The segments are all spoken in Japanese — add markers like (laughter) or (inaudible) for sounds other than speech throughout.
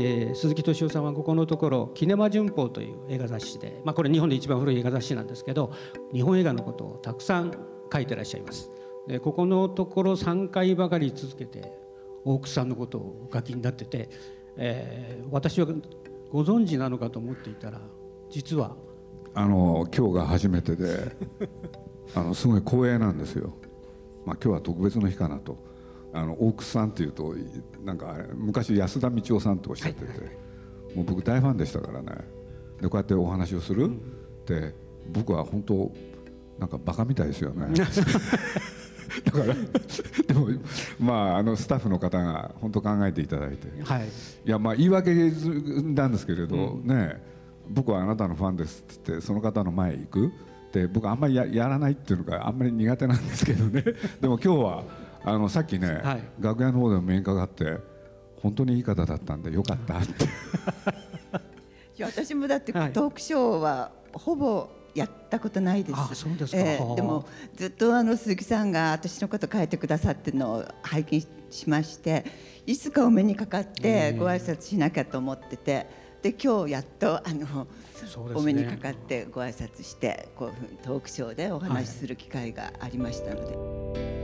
えー、鈴木敏夫さんはここのところ「キネマ旬報」という映画雑誌で、まあ、これ日本で一番古い映画雑誌なんですけど日本映画のことをたくさん書いてらっしゃいます。でここのところ3回ばかり続けて大楠さんのことをお書きになってて、えー、私はご存知なのかと思っていたら実はあの今日が初めてで (laughs) あのすごい光栄なんですよ。まあ、今日は特別の日かなとあの大楠さんっていうとなんか昔安田道夫さんとおっしゃってて、はい、もう僕大ファンでしたからね。でこうやってお話をする、うん、って僕は本当なんかバカみたいですよね。(laughs) だからでもまああのスタッフの方が本当考えていただいて、はい、いやまあ言い訳なんですけれど、うん、ね僕はあなたのファンですって言ってその方の前へ行く。で僕あんまりややらないっていうのがあんまり苦手なんですけどね。でも今日はあのさっきね、はい、楽屋の方でも面かかって本当にいい方だったんでよかったって。いや私もだってトークショーはほぼやったことないです。あそうですか、えー、でもずっとあの鈴木さんが私のこと書いてくださってるのを拝見しましていつかお目にかかってご挨拶しなきゃと思っててで今日やっとあの、ね、お目にかかってご挨拶してこうトークショーでお話しする機会がありましたので。はい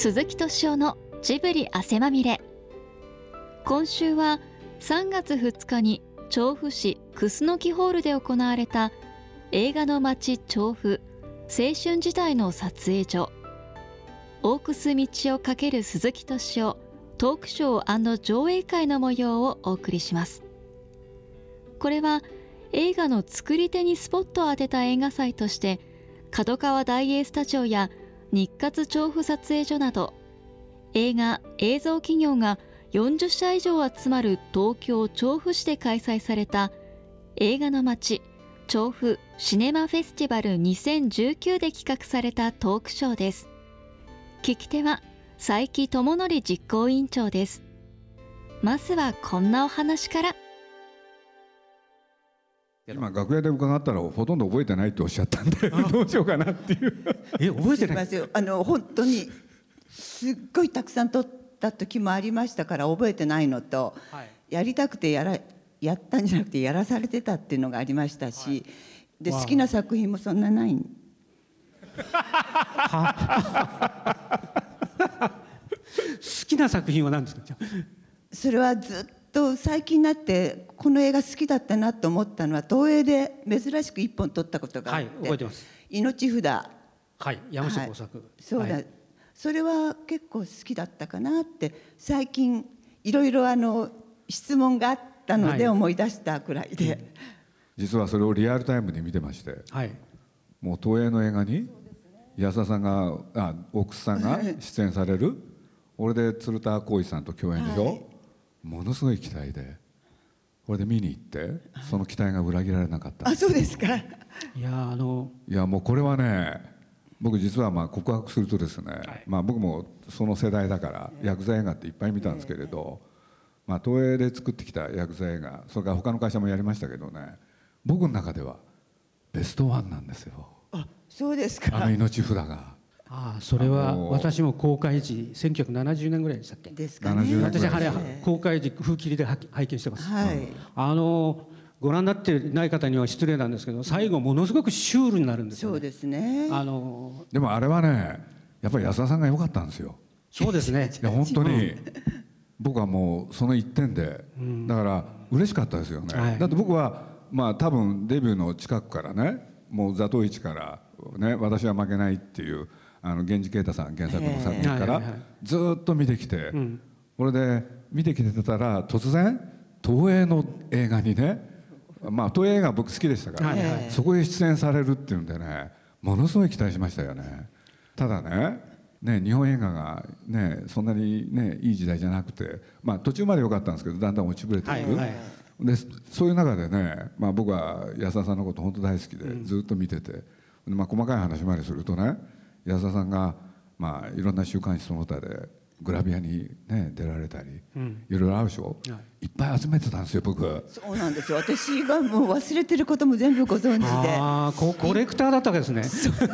鈴木敏夫のジブリ汗まみれ。今週は3月2日に調布市楠木ホールで行われた映画の街調布青春時代の撮影所。大楠道をかける鈴木敏夫トークショー上映会の模様をお送りします。これは映画の作り手にスポットを当てた映画祭として角川大映スタジオや日活調布撮影所など映画映像企業が40社以上集まる東京調布市で開催された映画の街調布シネマフェスティバル2019で企画されたトークショーです。聞き手は佐伯智則実行委員長です。まずはこんなお話から。今楽屋で伺ったらほとんど覚えてないっておっしゃったんでどうしようかなっていう。え覚えてない？あの本当にすっごいたくさん撮った時もありましたから覚えてないのと、はい、やりたくてやらやったんじゃなくてやらされてたっていうのがありましたし、はい、で好きな作品もそんなない。(laughs) 好きな作品は何ですか？それはずっと最近になってこの映画好きだったなと思ったのは東映で珍しく一本撮ったことがあって、はい、覚えてます。命札。はい山下耕作、はい、そうだ、はい、それは結構好きだったかなって最近いろいろあの質問があったので思い出したくらいで、はい、実はそれをリアルタイムで見てまして、はい、もう東映の映画に安田さんがあ大楠さんが出演される。俺で鶴田浩二さんと共演でしょ、はいものすごい期待でこれで見に行ってその期待が裏切られなかった。あそうですか。いやあのいやもうこれはね僕実はまあ告白するとですね、はい、まあ僕もその世代だから薬剤映画っていっぱい見たんですけれど、まあ、東映で作ってきた薬剤映画それから他の会社もやりましたけどね僕の中ではベストワンなんですよ。あそうですか。あの命札がああそれは私も公開時1970年ぐらいでしたっけ？ですかね。私あれ公開時風切りで拝見してます、はい、あのご覧になってない方には失礼なんですけど最後ものすごくシュールになるんですよ、ね、そうですね。あのでもあれはねやっぱり安田さんが良かったんですよ。そうですね。いや本当に僕はもうその一点で、うん、だから嬉しかったですよね、はい、だって僕はまあ多分デビューの近くからねもう座頭市からね私は負けないっていう源氏啓太さん原作の作品からずっと見てきて、これで見てきてたら突然東映の映画にねまあ東映映画僕好きでしたから、そこへ出演されるっていうんでねものすごい期待しましたよね。ただねね、日本映画が、ね、そんなに、ね、いい時代じゃなくて、まあ、途中まで良かったんですけどだんだん落ちぶれていく、はいはい、でそういう中でね、まあ、僕は安田さんのこと本当大好きでずっと見てて、まあ、細かい話までするとね安田さんが、まあ、いろんな週刊誌その他でグラビアにね出られたり、うん。いろいろあるでしょ、はい。い、っぱい集めてたんですよ僕。そうなんですよ。私がもう忘れてることも全部ご存知で。ああココレクターだったわけですね。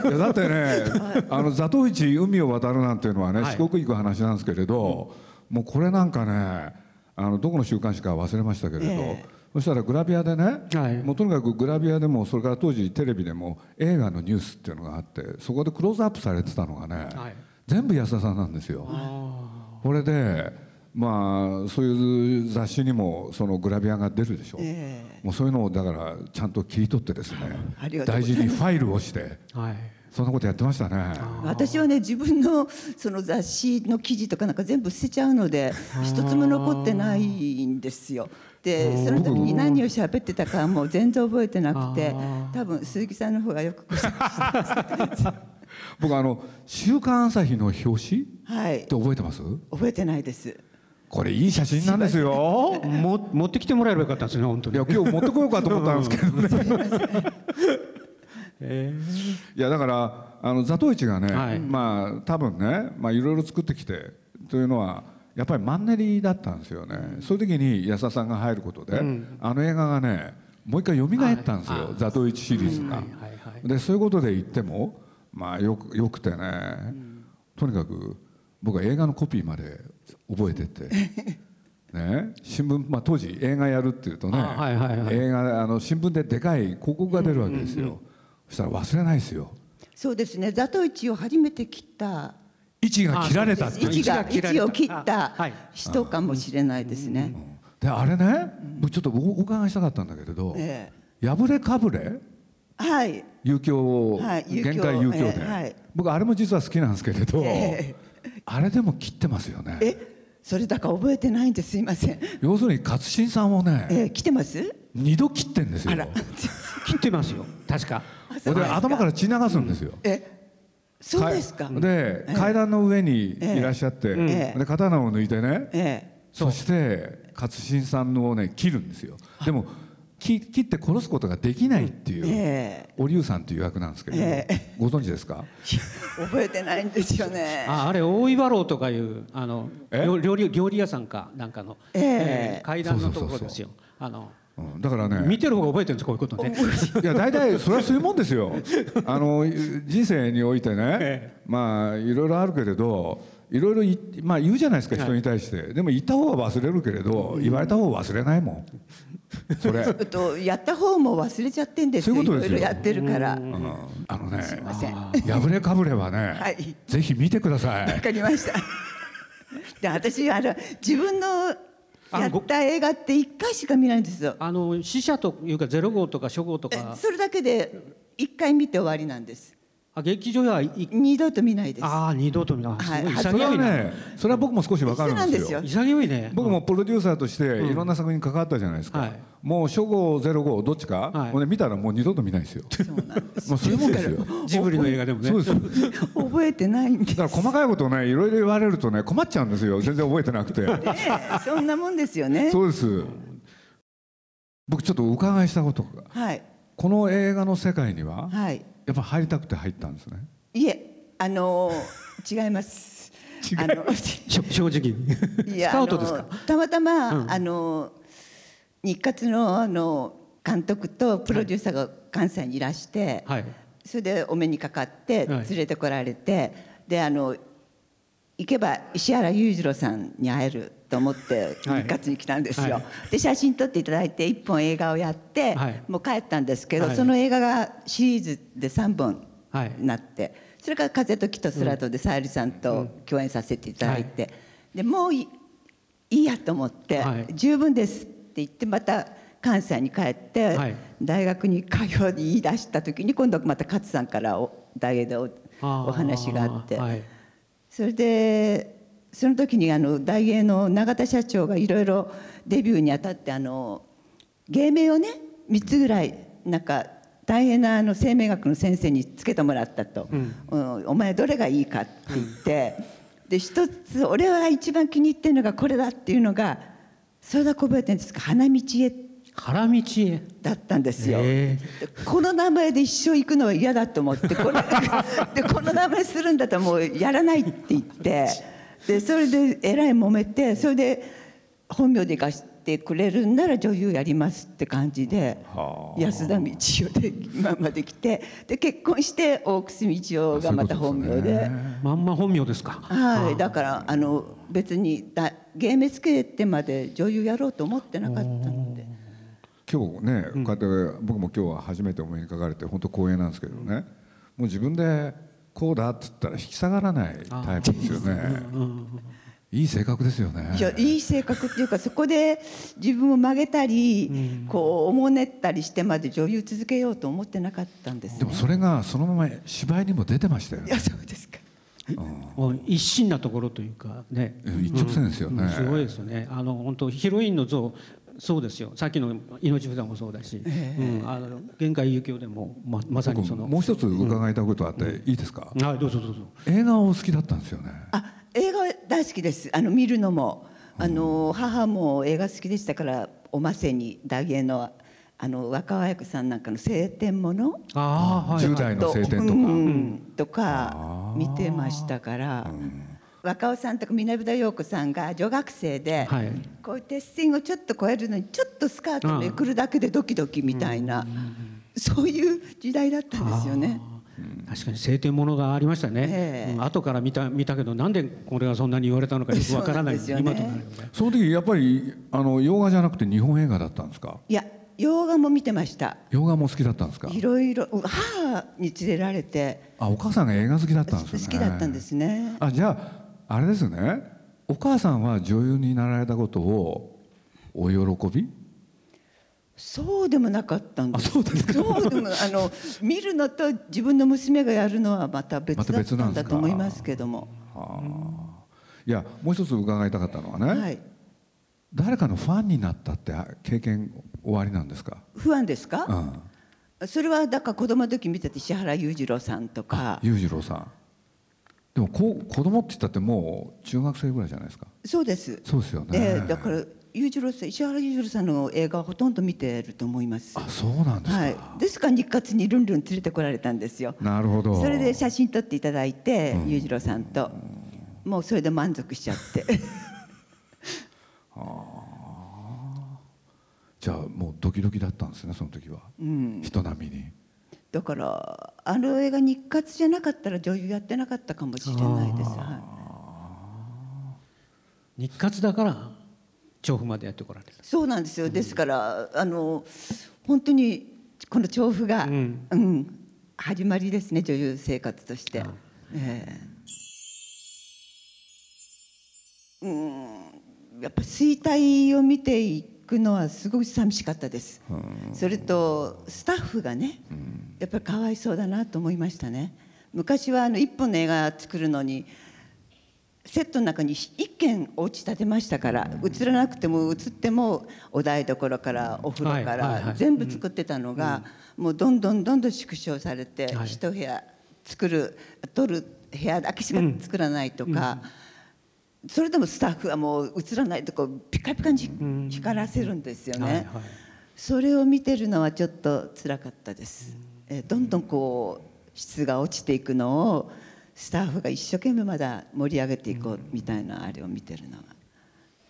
いやだってねあの座頭市海を渡るなんていうのはね、はい。四国行く話なんですけれど、もうこれなんかねあのどこの週刊誌か忘れましたけれど、ええそしたらグラビアでね、はい。もうとにかくグラビアでもそれから当時テレビでも映画のニュースっていうのがあってそこでクローズアップされてたのがね、はい。全部安田さんなんですよ。これでまあそういう雑誌にもそのグラビアが出るでしょ、えもうそういうのをだからちゃんと切り取ってですね大事にファイルをしてはい。そんなことやってましたね。私はね自分のその雑誌の記事とかなんか全部捨てちゃうので一つも残ってないんですよ。でその時に何を喋ってたかはもう全然覚えてなくてあ多分鈴木さんの方がよくご存知 (laughs) 僕あの「週刊朝日」の表紙っはい。て覚えてます？覚えてないです。これいい写真なんですよ。も持ってきてもらえればよかったんですね本当に。いや今日持ってこようかと思ったんですけどね。えいやだからあの座頭市がね、はい。まあ多分ねまあいろいろ作ってきてというのはやっぱりマンネリだったんですよね、そういう時に安田さんが入ることで、あの映画がねもう一回蘇ったんですよ、はい。座頭市シリーズが、でそういうことで言ってもまあよくよくてね、とにかく僕は映画のコピーまで覚えてて。ね。新聞、まあ、当時映画やるっていうとね、あはいはいはい。映画あの新聞ででかい広告が出るわけですよ、そしたら忘れないですよ。そうですね。座頭市を初めて切った。位置が切られた。っていう位置が位位置を切っあたはい。人かもしれないですね。であれね、僕ちょっとおお伺いしたかったんだけれどえ「破れかぶれ？はい。遊興、はい限界遊興で、ええはい。僕あれも実は好きなんですけれど、えあれでも切ってますよね。えそれだから覚えてないんですすいません。要するに勝新さんをね、え来てます？二度切ってんですよ。あら。切ってますよ。確か。(laughs) それで頭から血流すんですよ、えそうですか。で、階段の上にいらっしゃって、ええ。で刀を抜いてね、えそして勝新さんをね切るんですよ。でもき切って殺すことができないっていう、ええ。お龍さんという役なんですけれど、えご存知ですか？え (laughs) 覚えてないんですよね。(laughs) ああれ大岩楼とかいうあのえ？料料理料理屋さんかなんかの、ええ。階段のとこそうそうそう。そうろですよ。あのうん。だからね見てる方が覚えてるんですこういうことね。いや大体それはそういうもんですよ。(laughs) あの人生においてね、え。まあいろいろあるけれどいろいろい、まあ、言うじゃないですか人に対して、でも言った方は忘れるけれど、言われた方は忘れないもんそれ、(laughs) えっとやった方も忘れちゃってんですよ。そういうことですよいろいろやってるから。うんあのねすいません。わ破れかぶれはね、はいぜひ見てくださいかりました。(laughs) で私あの自分のやった映画って一回しか見ないんですよ。あの死者というかゼロ号とか初号とえかそれだけで一回見て終わりなんです。あ劇場はい。二度と見ないです。ああ二度と見なはい。すごい。それは潔いな、ねそれは僕も少しわかるんですよ。潔いね僕もプロデューサーとしていろんな作品に関わったじゃないですか、はい。もう初号ゼロ号どっちか、はい。もうね見たらもう二度と見ないですよ。そうなんです。もうそういうもんですよジブリの映画でもね。そうです。覚えてないんです。だから細かいことをねいろいろ言われるとね困っちゃうんですよ。全然覚えてなくて。そんなもんですよね。そうです。僕ちょっとお伺いしたことが。はい。この映画の世界にははい。やっぱ入りたくて入ったんですね。いえあの (laughs) 違います。あの正直。にいやスカウトですか？たまたま、うん。あの日活のあの監督とプロデューサーが関西にいらして、はい。それでお目にかかってはい。連れてこられて、であの行けば石原裕次郎さんに会えると思ってはい。日活に来たんですよ。はい。で写真撮っていただいて一本映画をやって、はい。もう帰ったんですけど、はい。その映画がシリーズで3本はい。なって、それから「風と木と空と」でさゆりさんと共演させていただいて、でもういいいやと思って、はい。十分ですって言ってまた関西に帰って、はい。大学に通い言い出した時に今度また勝さんからお大英でお話があって、はい。それでその時にあの大英の永田社長がいろいろデビューにあたってあの芸名をね3つぐらいなんか大変なあの生命学の先生につけてもらったと、うん。お前どれがいいかって言って。で一つ俺は一番気に入ってるのがこれだっていうのがそれだけ覚えてるんですか？花道へ。原道へ。だったんですよ。へでこの名前で一生行くのは嫌だと思ってこれ。(laughs) でこの名前するんだったらもうやらないって言ってでそれでえらい揉めてそれで本名で行かしてくれるんなら女優やりますって感じで安田道夫で今まで来てで結婚して大楠道夫がまた本名で。まんま本名ですか。はい、だからあの別にだ芸名つけてまで女優やろうと思ってなかったので。今日ね、こうやって僕も今日は初めてお目にかかれて本当光栄なんですけどね、もう自分でこうだって言ったら引き下がらないタイプですよね。いい性格ですよね。いやいい性格っていうかそこで自分を曲げたり、こうおもねったりしてまで女優続けようと思ってなかったんです、ね、でもそれがそのまま芝居にも出てましたよ、ね。いやそうですか。もう一心なところというかね、一直線ですよね。うんすごいですよね。あの本当ヒロインの像そうですよ。さっきの命札もそうだし、うん、あの限界遊興でもままさにその。もう一つ伺いたいことあっていいですか？はいどうぞどうぞ。映画をお好きだったんですよね。あ映画大好きです。あの見るのも。あの母も映画好きでしたからおませに大芸のあの若林さんなんかの晴天もの。ああはい、十代の晴天とか、うん。とか見てましたから。若尾さんとか南田陽子さんが女学生で、はい。こういう鉄線をちょっと越えるのにちょっとスカートめくるだけでドキドキみたいな、そういう時代だったんですよね。確かに晴天ものがありましたね、ええ。うん。後から見た見たけどなんでこれがそんなに言われたのかよくわからない。ね今とその時やっぱりあの洋画じゃなくて日本映画だったんですか？いや洋画も見てました。洋画も好きだったんですか？いろいろ母に連れられて。あお母さんが映画好きだったんですよね。好きだったんですね。あじゃああれですね。お母さんは女優になられたことをお喜び？そうでもなかったんです。そうですそうでもあの見るのと自分の娘がやるのはまた別だったなんだと思いますけども。いやもう一つ伺いたかったのはね、はい。誰かのファンになったって経験おありなんですか？不安ですか？うん。それはだから子供の時見てて石原裕次郎さんとか。裕次郎さん。でも子供って言ったってもう中学生ぐらいじゃないですか。そうです。そうですよね。ええだから裕次郎さん石原裕次郎さんの映画はほとんど見てると思います。あそうなんですか。はい。ですから日活にルンルン連れてこられたんですよ。なるほど。それで写真撮っていただいて、裕次郎さんと、もうそれで満足しちゃって。(laughs) じゃあもうドキドキだったんですねその時は。人並みに。だからあの映画日活じゃなかったら女優やってなかったかもしれないです。は日活だから調布までやってこられた。い、そうなんですよ。ですからあの本当にこの調布が、ううんん始まりですね女優生活として。ええ。うん。やっぱ衰退を見ていくのはすごく寂しかったです。それとスタッフがね、やっぱりかわいそうだなと思いましたね。昔はあの一本の映画作るのにセットの中に一軒お家建てましたから映らなくても映ってもお台所からお風呂から全部作ってたのがもうどんどんどんどん縮小されてはい。一部屋作る取る部屋だけしか作らないとかそれでもスタッフはもう映らないとこピカピカに光らせるんですよねはいはい。それを見てるのはちょっと辛かったです。えーどんどんこう質が落ちていくのをスタッフが一生懸命まだ盛り上げていこうみたいなあれを見てるのは。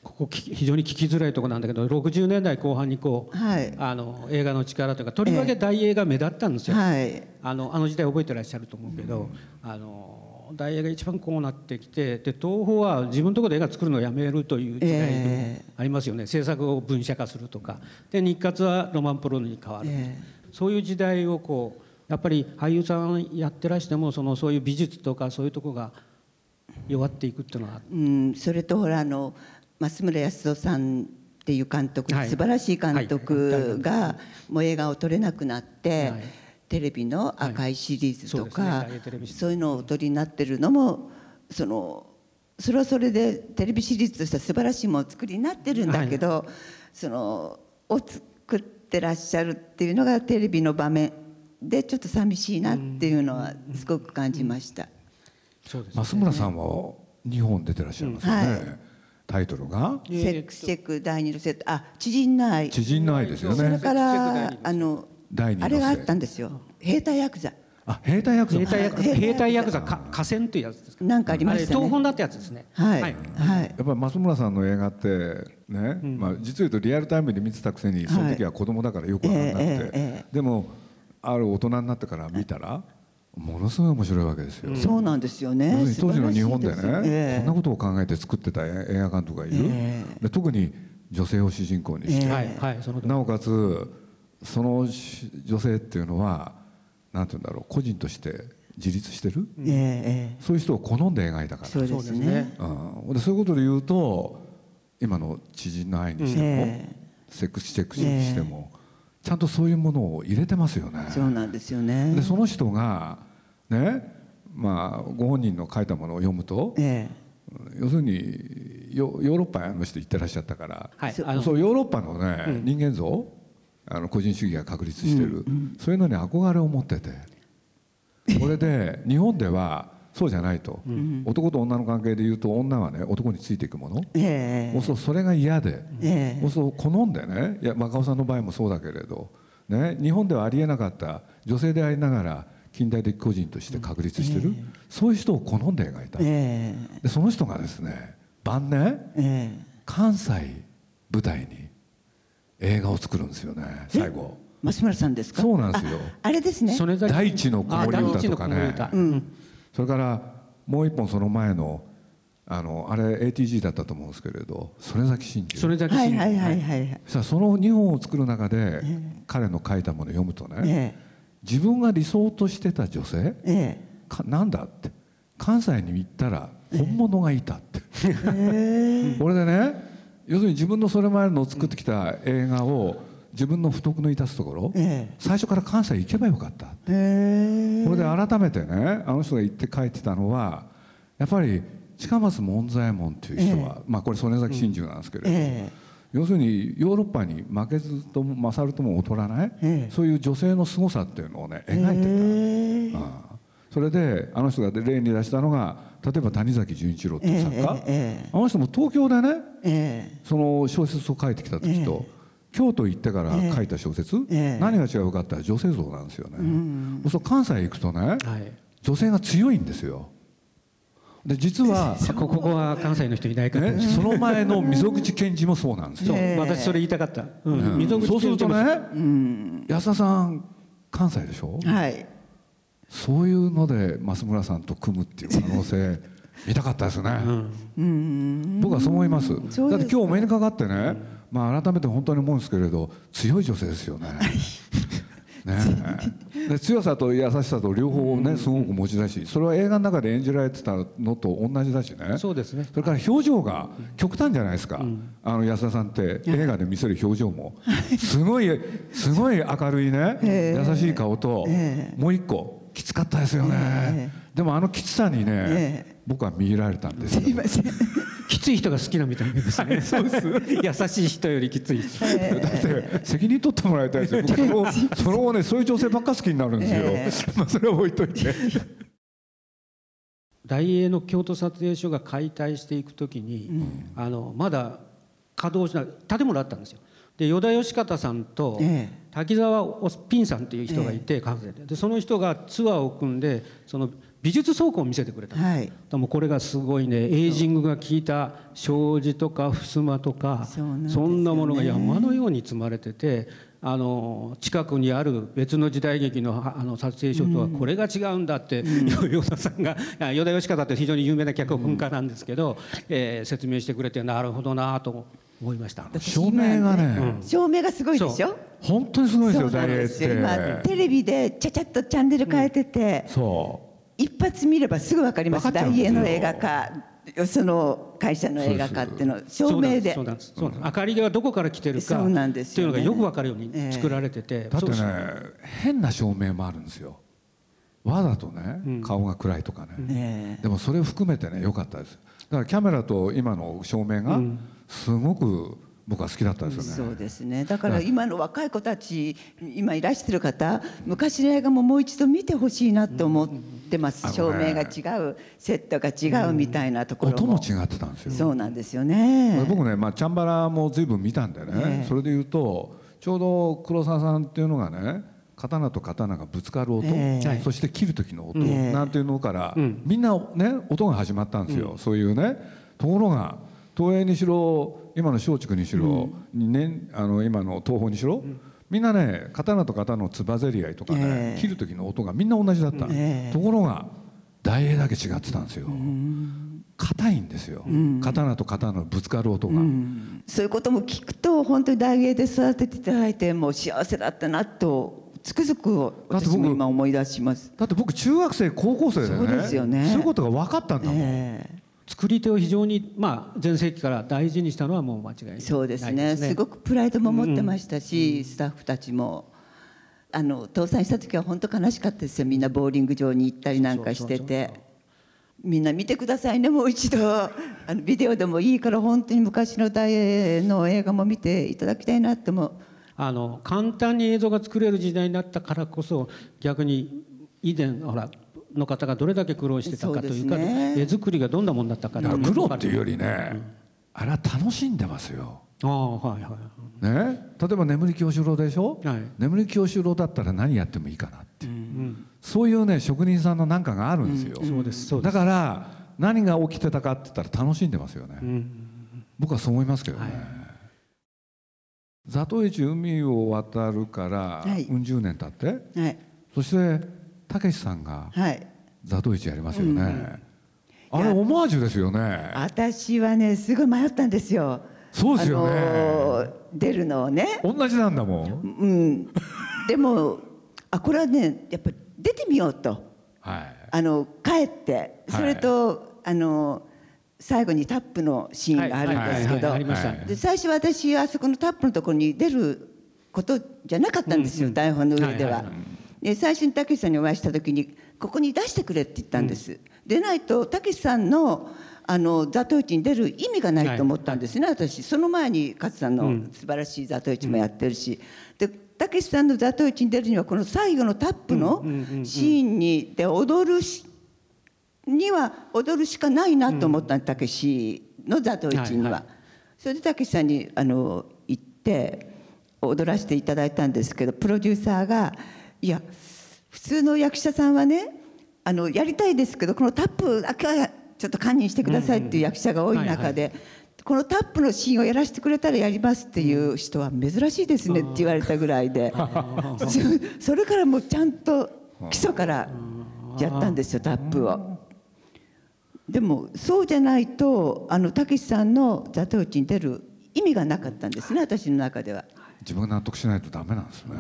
ここき非常に聞きづらいところなんだけど60年代後半にこう、はいあの映画の力というかとりわけ大映が目立ったんですよ、はい。あのあの時代覚えてらっしゃると思うけど、あの大映が一番こうなってきてで東宝は自分のところで映画作るのをやめるという時代えもありますよね、制作を分社化するとか。で日活はロマンポロに変わる、えそういう時代をこうやっぱり俳優さんやってらしてもそのそういう美術とかそういうところが弱っていくっていうのはうん、それとほらあの増村康夫さんっていう監督、はい。素晴らしい監督がもう映画を撮れなくなって、はいテレビの赤いシリーズとそうか、ですね。大映テレビシリーズ。そういうのをお撮りになってるのもそのそれはそれでテレビシリーズとしては素晴らしいものを作りになってるんだけど、そのを作ってらっしゃるっていうのがテレビの場面でちょっと寂しいなっていうのはすごく感じました。そうですね。増村さんは2本出てらっしゃいますよね。はい。タイトルが。えーセックスチェック第二のセット。あ知人の愛。知人の愛ですよね。それからあのあれがあったんですよ。兵隊ヤクザ。あ兵隊ヤクザ。兵隊ヤクザ。兵隊ヤクザか河川というやつですか。なんかありましたね。東本だってやつですね。はい。はい。はい。やっぱり松村さんの映画ってね、まあ、実を言うとリアルタイムで見てたくせにその時は子供だからよく分かんなくて、ええええでもある大人になってから見たらものすごい面白いわけですよ。そうなんですよね。当時の日本でね、ええ。こんなことを考えて作ってた映画監督がいる、えで特に女性を主人公にして、ええ。はい。はい。なおかつそのし女性っていうのはなんて言うんだろう個人として自立してる、ええええ。そういう人を好んで描いたから。そうですね。ねうん、でそういうことで言うと今の知人の愛にしても、えセックスチェックにしても、ちゃんとそういうものを入れてますよね。えそうなんですよね。でその人がねまあご本人の書いたものを読むとえ要するにヨヨーロッパの人行ってらっしゃったから、はい。あのそうヨーロッパのね、人間像あの個人主義が確立してる、そういうのに憧れを持ってて。これで (laughs) 日本ではそうじゃないと、男と女の関係でいうと女はね男についていくもの、ええ。そうそれが嫌で、ええ。そう好んでね。いや若尾さんの場合もそうだけれど、ね、日本ではありえなかった。女性でありながら近代的個人として確立してる、そういう人を好んで描いた、えでその人がですね晩年えええ。関西舞台に映画を作るんですよね最後。増村さんですか？そうなんですよ。ああれですね。曽根崎大地の子守歌とかね。うん。それからもう一本その前のあのあれ ATG だったと思うんですけれど曽根崎真珠。それだけはいはいはいはいはい。さあその2本を作る中で、彼の書いたものを読むとね、え自分が理想としてた女性？ええ。かなんだって。関西に行ったら本物がいたって、ええ。これでね要するに自分のそれまでの作ってきた映画を自分の不徳の致すところ、ええ。最初から関西行けばよかった。ええこれで改めてねあの人が言って書いてたのはやっぱり近松門左衛門っていう人は、まあこれ曽根崎真珠なんですけれど、え要するにヨーロッパに負けずとも勝るとも劣らない、ええ。そういう女性の凄さっていうのをねえ描いてええた、ああそれであの人が例に出したのが例えば谷崎潤一郎っていう作家、あの人も東京でねええ。その小説を書いてきた時と、京都行ってから書いた小説、ええ。何が違うかって言ったら女性像なんですよね、そうすると関西行くとねはい。女性が強いんですよ。で実は、(laughs) こここは関西の人いないから、ね、その前の溝口健二もそうなんですよ。そう、ええ私それ言いたかった、うん。うん。溝口そうすると健二もね、安田さん関西でしょ？はいそういうので増村さんと組むっていう可能性見たかったですね、僕はそう思います。だって今日お目にかかってね、まあ、改めて本当に思うんですけれど強い女性ですよね。(laughs) ね。えで強さと優しさと両方ねすごく持ち出しそれは映画の中で演じられてたのと同じだしね。そうですね。それから表情が極端じゃないですか、あの安田さんって映画で見せる表情も。すごいすごい明るいね、ええ優しい顔と、え。もう一個きつかったですよね、えでもあのきつさにね、え僕は見入られたんですいません。きつい人が好きなみたいです。ね優しい人よりきつい人。だって責任取ってもらいたいですよ。僕そのその後ねそういう女性ばっか好きになるんですよ、えまあそれは置いといて。大英の京都撮影所が解体していくときに、あのまだ稼働しない建物あったんですよ。で依田義方さんとえ滝沢おピンさんっていう人がいて関西で。でその人がツアーを組んでその美術倉庫を見せてくれた。はい。でもこれがすごいねエイジングが効いた障子とか襖とかそんなものが山のように積まれててあの近くにある別の時代劇のあの撮影所とはこれが違うんだって (laughs) 与田さんがあ与田義方って非常に有名な脚本家なんですけど、えー説明してくれてなるほどなと思いました。照明がね、照明がすごいでしょ？本当にすごいですよそうなん大英っで。すよ今てテレビでちゃちゃっとチャンネル変えてて、そ一発見ればすぐ分かります。分かっちゃうんですよ。大英の映画かその会社の映画かっていうの照明で。明かりがどこから来てるかそうなんですっていうのがよくわかるように作られてて、うだってね変な照明もあるんですよ。わざとね、顔が暗いとかね、え。でもそれを含めてね良かったですだからキャメラと今の照明がすごく僕は好きだったえですよね、そうですね。だから今の若い子たち今いらしてる方昔の映画ももう一度見てほしいなと思ってます、照明が違うセットが違うみたいなところ音も違ってたんですよ。そうなんですよね。僕ね、まあ、チャンバラも随分見たんでね、ええ。それで言うとちょうど黒沢さんっていうのがね語刀と刀がぶつかる音、ええそして切る時の音、なんていうのから、うんみんなね音が始まったんですよ、そういうねところが東映にしろ今の松竹にしろ、にね、あの今の東宝にしろ、みんなね刀と刀のつばぜり合いとかね、ええ切る時の音がみんな同じだった、ところが大英だけ違ってたんですよ硬いんですよ、刀と刀のぶつかる音が、そういうことも聞くと本当に大芸で育てていただいてもう幸せだったなとつくづく私も今思い出します。だって僕中学生高校生でね。そうですよね。そういうことが分かったんだもん、え作り手を非常にまあ全盛期から大事にしたのはもう間違いない。えそうですね。すごくプライドも持ってましたし、スタッフたちも。あの倒産した時は本当悲しかったですよ。みんなボーリング場に行ったりなんかしてて。みんな見てくださいねもう一度。(laughs) あのビデオでもいいから本当に昔の大映の映画も見ていただきたいなってもあの簡単に映像が作れる時代になったからこそ逆に以前ほらの方がどれだけ苦労してたかというかね。絵作りがどんなもんだったか苦労っていうよりね、あれは楽しんでますよ。ああはいはい。ね、例えば眠り清志郎でしょ、はい。眠り清志郎だったら何やってもいいかなっていう、そういうね職人さんのなんかがあるんですよ、そうですそうです。だから何が起きてたかって言ったら楽しんでますよね、僕はそう思いますけどね、座頭市海を渡るからはい。うん十年経って。はい。そしてたけしさんがはい。座頭市やりますよね、あれオマージュですよね。私はねすごい迷ったんですよ。そうですよね、あのー出るのをね。同じなんだもん。うん、でもあこれはねやっぱり出てみようと。はい。あの帰って。それと、あの最後にタップのシーンがあるんですけど。で最初私あそこのタップのところに出ることじゃなかったんですよ、台本の上では。で最初にたけしさんにお会いした時にここに出してくれって言ったんです。でないとたけしさんのあの座頭市に出る意味がないと思ったんですね、私。その前に勝さんの素晴らしい座頭市もやってるし、でたけしさんの座頭市に出るにはこの最後のタップのシーンにで踊るしには踊るしかないなと思ったたけしの座頭市には。はいはいそれでたけしさんにあの行って踊らせていただいたんですけどプロデューサーが「いや普通の役者さんはねあのやりたいですけどこのタップだけはちょっと堪忍してください」っていう役者が多い中で。このタップのシーンをやらせてくれたらやりますっていう人は珍しいですねって言われたぐらいで (laughs) そそれからもうちゃんと基礎からやったんですよタップを。でもそうじゃないとあのたけしさんの座頭市に出る意味がなかったんですね私の中では。自分が納得しないとダメなんですね、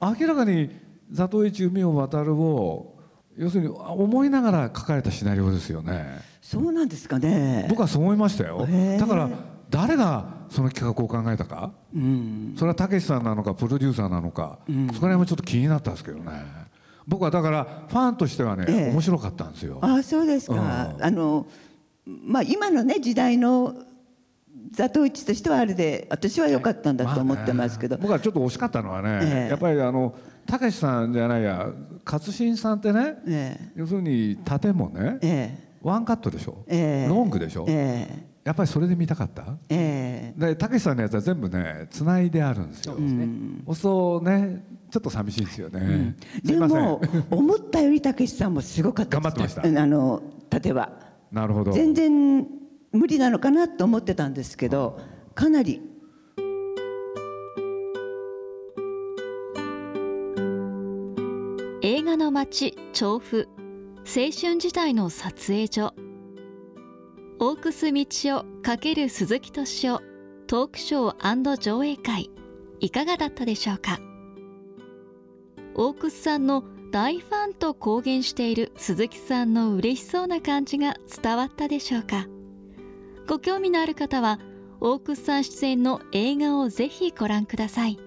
明らかに「座頭市海を渡る」を要するに思いながら書かれたシナリオですよね。そうなんですかね。僕はそう思いましたよ。だから誰がその企画を考えたか。うん、それはたけしさんなのかプロデューサーなのか、そこら辺もちょっと気になったんですけどね僕はだからファンとしてはね、ええ。面白かったんですよ。あそうですか。うん。あのまあ今のね時代の座頭市としてはあれで私は良かったんだと思ってますけど、あね。僕はちょっと惜しかったのはね、ええ。やっぱりあのたけしさんじゃないや勝新さんってね、え要するに盾もね、ええ。ワンカットでしょ、ええ。ロングでしょ、ええやっぱりそれで見たかった？ええ。でたけしさんのやつは全部ねつないであるんですよ。そうするとねちょっと寂しいですよね、すいでも思ったよりたけしさんもすごかったです頑張ってました。あの盾は。なるほど。全然無理なのかなと思ってたんですけどかなり。映画の街調布。青春時代の撮影所大楠道夫×鈴木敏夫トークショー上映会いかがだったでしょうか？大楠さんの大ファンと公言している鈴木さんの嬉しそうな感じが伝わったでしょうか？ご興味のある方は大楠さん出演の映画をぜひご覧ください。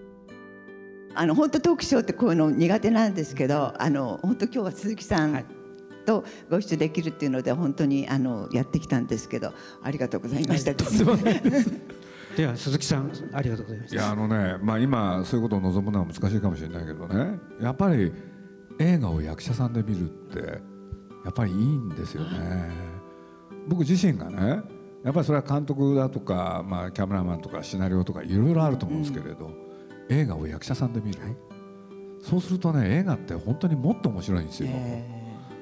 あの本当トークショーってこういうの苦手なんですけどあの本当今日は鈴木さはい。んとご一緒できるっていうので本当にあのやってきたんです。けどありがとうございました。では鈴木さんありがとうございましいたやあのね、まあ、今そういうことを望むのは難しいかもしれないけどね。やっぱり映画を役者さんで見るってやっぱりいいんですよね。僕自身がねやっぱりそれは監督だとか、まあ、キャメラマンとかシナリオとかいろいろあると思うんですけれど、映画を役者さんで見る、そうするとね映画って本当にもっと面白いんですよ、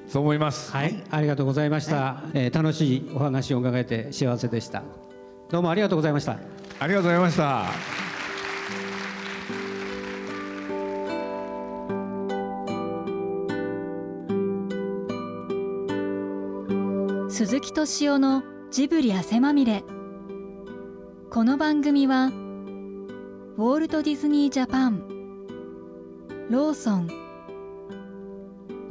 そう思います。はい、ありがとうございました、えー楽しいお話を伺えて幸せでした。どうもありがとうございました。ありがとうございました。鈴木敏夫のジブリ汗まみれ。この番組はウォールト・ディズニー・ジャパンローソン